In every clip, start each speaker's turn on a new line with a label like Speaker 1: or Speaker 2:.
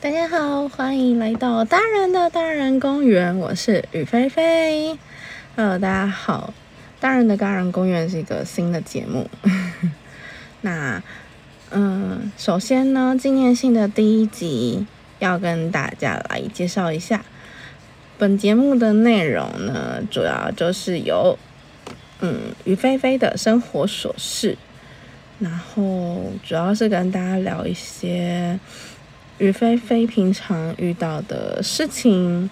Speaker 1: 大家好，欢迎来到大人的大人公园，我是雨菲菲。Hello，大家好，大人的大人公园是一个新的节目。那，嗯，首先呢，纪念性的第一集要跟大家来介绍一下，本节目的内容呢，主要就是由，嗯，雨菲菲的生活琐事。然后主要是跟大家聊一些于菲菲平常遇到的事情。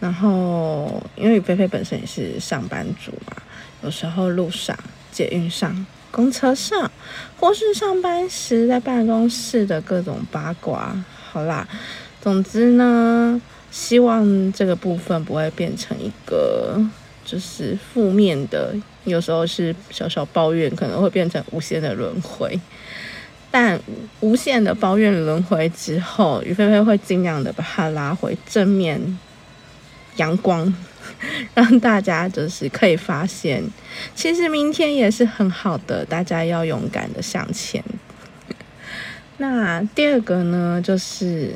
Speaker 1: 然后，因为于菲菲本身也是上班族嘛，有时候路上、捷运上、公车上，或是上班时在办公室的各种八卦。好啦，总之呢，希望这个部分不会变成一个就是负面的。有时候是小小抱怨，可能会变成无限的轮回。但无限的抱怨轮回之后，于菲菲会尽量的把它拉回正面阳光，让大家就是可以发现，其实明天也是很好的。大家要勇敢的向前。那第二个呢，就是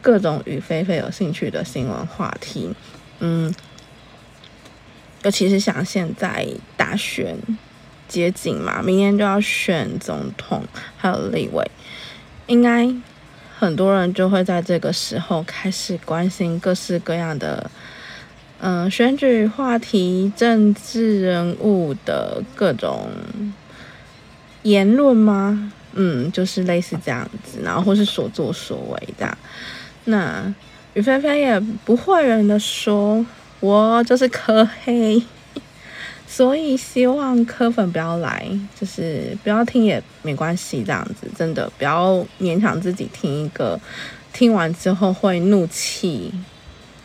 Speaker 1: 各种与菲菲有兴趣的新闻话题，嗯。尤其是像现在大选接近嘛，明年就要选总统，还有立委，应该很多人就会在这个时候开始关心各式各样的，嗯，选举话题、政治人物的各种言论吗？嗯，就是类似这样子，然后或是所作所为这样。那于菲菲也不会人的说。我就是可黑，所以希望科粉不要来，就是不要听也没关系，这样子真的不要勉强自己听一个，听完之后会怒气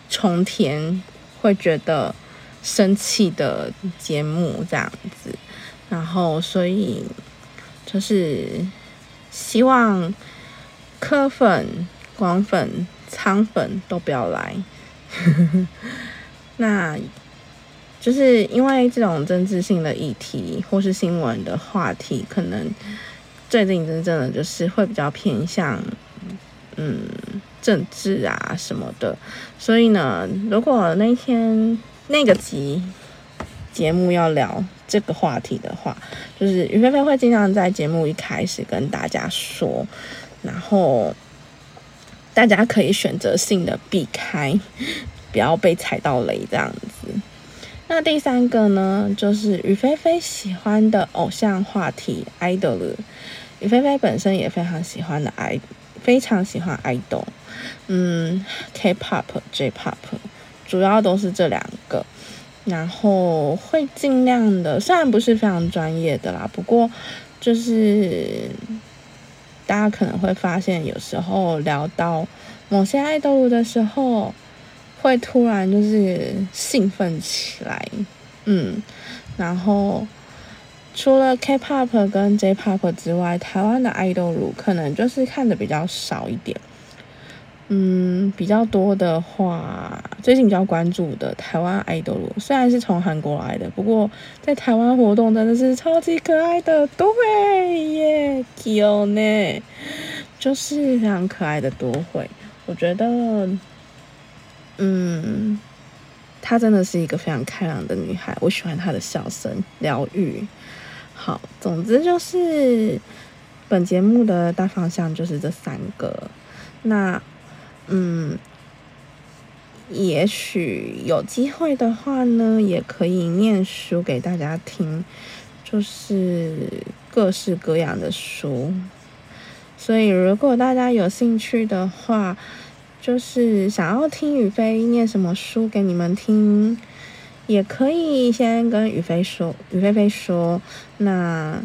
Speaker 1: 冲天，会觉得生气的节目这样子。然后所以就是希望科粉、广粉、仓粉都不要来。那，就是因为这种政治性的议题或是新闻的话题，可能最近真正的就是会比较偏向，嗯，政治啊什么的。所以呢，如果那天那个集节目要聊这个话题的话，就是于菲菲会尽量在节目一开始跟大家说，然后大家可以选择性的避开。不要被踩到雷这样子。那第三个呢，就是于菲菲喜欢的偶像话题，idol。于菲菲本身也非常喜欢的 i，非常喜欢 idol。嗯，K-pop、J-pop，主要都是这两个。然后会尽量的，虽然不是非常专业的啦，不过就是大家可能会发现，有时候聊到某些 idol 的时候。会突然就是兴奋起来，嗯，然后除了 K-pop 跟 J-pop 之外，台湾的 idol 可能就是看的比较少一点，嗯，比较多的话，最近比较关注的台湾 idol 虽然是从韩国来的，不过在台湾活动真的是超级可爱的，对耶，Q 呢，就是非常可爱的多会，我觉得。嗯，她真的是一个非常开朗的女孩，我喜欢她的笑声，疗愈。好，总之就是本节目的大方向就是这三个。那，嗯，也许有机会的话呢，也可以念书给大家听，就是各式各样的书。所以，如果大家有兴趣的话，就是想要听宇飞念什么书给你们听，也可以先跟宇飞说，宇菲菲说，那，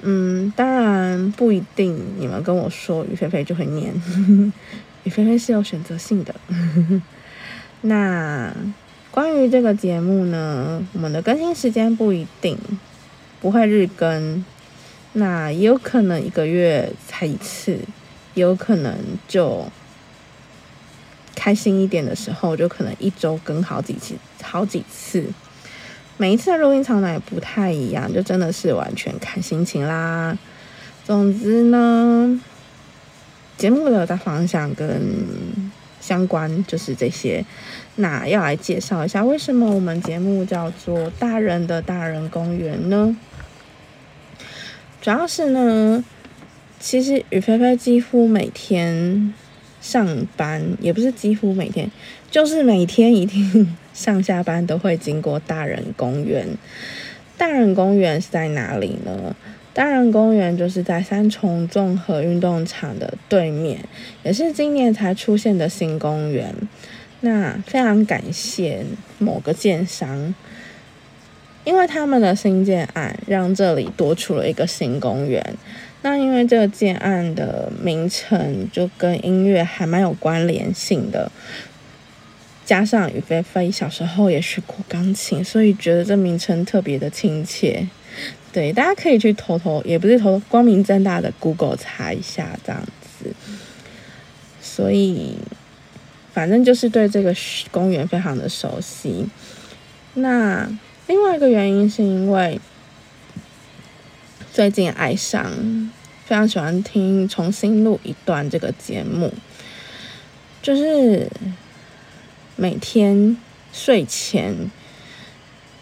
Speaker 1: 嗯，当然不一定，你们跟我说，宇菲菲就会念，宇菲菲是有选择性的。那关于这个节目呢，我们的更新时间不一定，不会日更，那也有可能一个月才一次，也有可能就。开心一点的时候，就可能一周更好几次，好几次。每一次的录音场呢也不太一样，就真的是完全看心情啦。总之呢，节目的大方向跟相关就是这些。那要来介绍一下，为什么我们节目叫做“大人的大人公园”呢？主要是呢，其实雨菲菲几乎每天上班，也不是几乎每天，就是每天一定上下班都会经过大人公园。大人公园是在哪里呢？大人公园就是在三重综合运动场的对面，也是今年才出现的新公园。那非常感谢某个建商。因为他们的新建案让这里多出了一个新公园，那因为这个建案的名称就跟音乐还蛮有关联性的，加上雨菲菲小时候也学过钢琴，所以觉得这名称特别的亲切。对，大家可以去偷偷，也不是偷，光明正大的 Google 查一下这样子。所以，反正就是对这个公园非常的熟悉。那。另外一个原因是因为最近爱上，非常喜欢听重新录一段这个节目，就是每天睡前，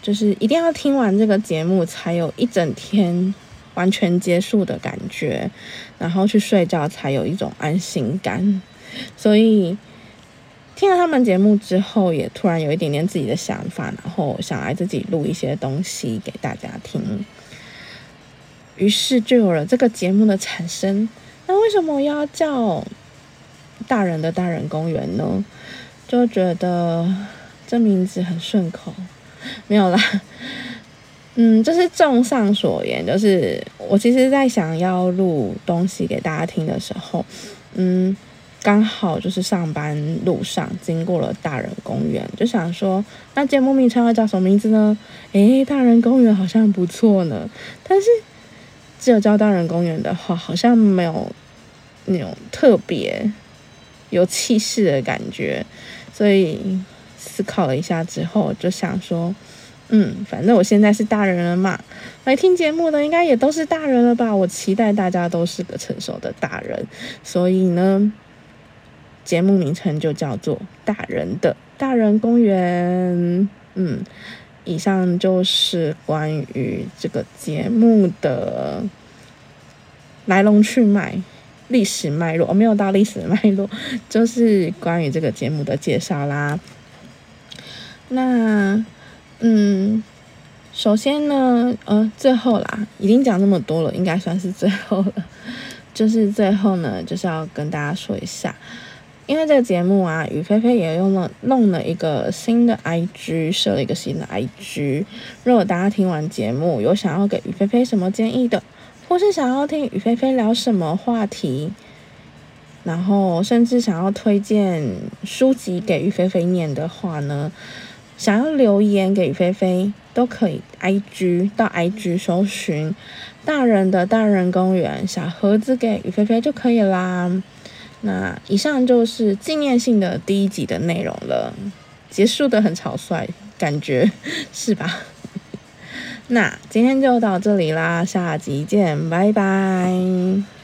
Speaker 1: 就是一定要听完这个节目，才有一整天完全结束的感觉，然后去睡觉才有一种安心感，所以。听了他们节目之后，也突然有一点点自己的想法，然后想来自己录一些东西给大家听，于是就有了这个节目的产生。那为什么要叫大人的大人公园呢？就觉得这名字很顺口，没有啦。嗯，就是综上所言，就是我其实在想要录东西给大家听的时候，嗯。刚好就是上班路上经过了大人公园，就想说，那节目名称要叫什么名字呢？诶，大人公园好像不错呢。但是只有叫大人公园的话，好像没有那种特别有气势的感觉。所以思考了一下之后，就想说，嗯，反正我现在是大人了嘛，来听节目的应该也都是大人了吧？我期待大家都是个成熟的大人，所以呢。节目名称就叫做《大人的大人公园》。嗯，以上就是关于这个节目的来龙去脉、历史脉络。我没有到历史脉络，就是关于这个节目的介绍啦。那，嗯，首先呢，呃，最后啦，已经讲那么多了，应该算是最后了。就是最后呢，就是要跟大家说一下。因为这个节目啊，雨菲菲也用了弄了一个新的 IG，设了一个新的 IG。如果大家听完节目有想要给雨菲菲什么建议的，或是想要听雨菲菲聊什么话题，然后甚至想要推荐书籍给雨菲菲念的话呢，想要留言给雨菲菲都可以，IG 到 IG 搜寻“大人的大人公园”小盒子给雨菲菲就可以啦。那以上就是纪念性的第一集的内容了，结束的很草率，感觉是吧？那今天就到这里啦，下集见，拜拜。